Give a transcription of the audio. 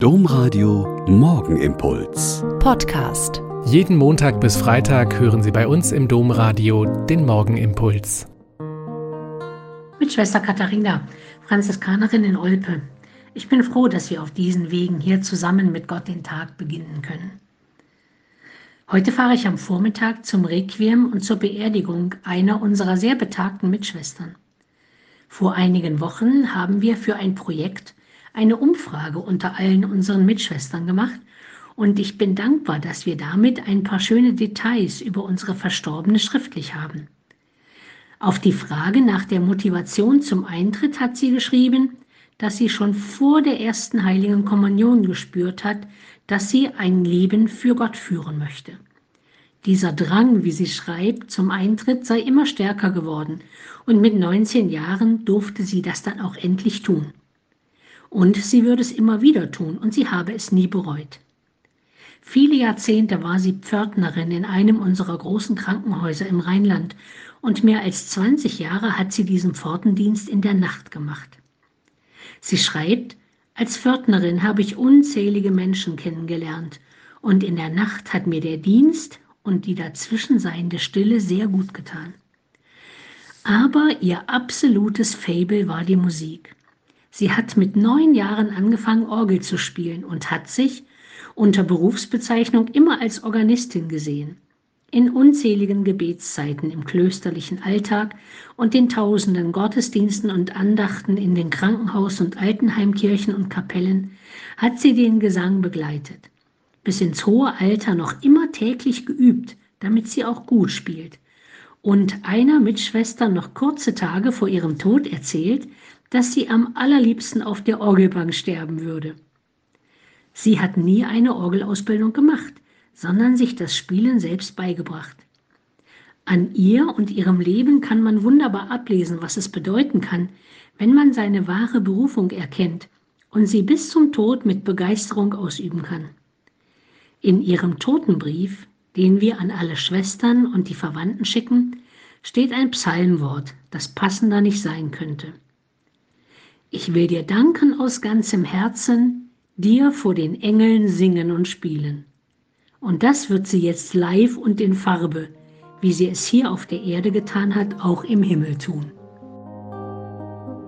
Domradio Morgenimpuls. Podcast. Jeden Montag bis Freitag hören Sie bei uns im Domradio den Morgenimpuls. Mit Schwester Katharina, Franziskanerin in Olpe. Ich bin froh, dass wir auf diesen Wegen hier zusammen mit Gott den Tag beginnen können. Heute fahre ich am Vormittag zum Requiem und zur Beerdigung einer unserer sehr betagten Mitschwestern. Vor einigen Wochen haben wir für ein Projekt eine Umfrage unter allen unseren Mitschwestern gemacht und ich bin dankbar, dass wir damit ein paar schöne Details über unsere Verstorbene schriftlich haben. Auf die Frage nach der Motivation zum Eintritt hat sie geschrieben, dass sie schon vor der ersten heiligen Kommunion gespürt hat, dass sie ein Leben für Gott führen möchte. Dieser Drang, wie sie schreibt, zum Eintritt sei immer stärker geworden und mit 19 Jahren durfte sie das dann auch endlich tun. Und sie würde es immer wieder tun und sie habe es nie bereut. Viele Jahrzehnte war sie Pförtnerin in einem unserer großen Krankenhäuser im Rheinland und mehr als 20 Jahre hat sie diesen Pfortendienst in der Nacht gemacht. Sie schreibt, als Pförtnerin habe ich unzählige Menschen kennengelernt und in der Nacht hat mir der Dienst und die dazwischen seiende Stille sehr gut getan. Aber ihr absolutes Fable war die Musik. Sie hat mit neun Jahren angefangen, Orgel zu spielen und hat sich unter Berufsbezeichnung immer als Organistin gesehen. In unzähligen Gebetszeiten im klösterlichen Alltag und den tausenden Gottesdiensten und Andachten in den Krankenhaus- und Altenheimkirchen und Kapellen hat sie den Gesang begleitet. Bis ins hohe Alter noch immer täglich geübt, damit sie auch gut spielt. Und einer Mitschwester noch kurze Tage vor ihrem Tod erzählt, dass sie am allerliebsten auf der Orgelbank sterben würde. Sie hat nie eine Orgelausbildung gemacht, sondern sich das Spielen selbst beigebracht. An ihr und ihrem Leben kann man wunderbar ablesen, was es bedeuten kann, wenn man seine wahre Berufung erkennt und sie bis zum Tod mit Begeisterung ausüben kann. In ihrem Totenbrief, den wir an alle Schwestern und die Verwandten schicken, steht ein Psalmwort, das passender nicht sein könnte. Ich will dir danken aus ganzem Herzen, dir vor den Engeln singen und spielen. Und das wird sie jetzt live und in Farbe, wie sie es hier auf der Erde getan hat, auch im Himmel tun.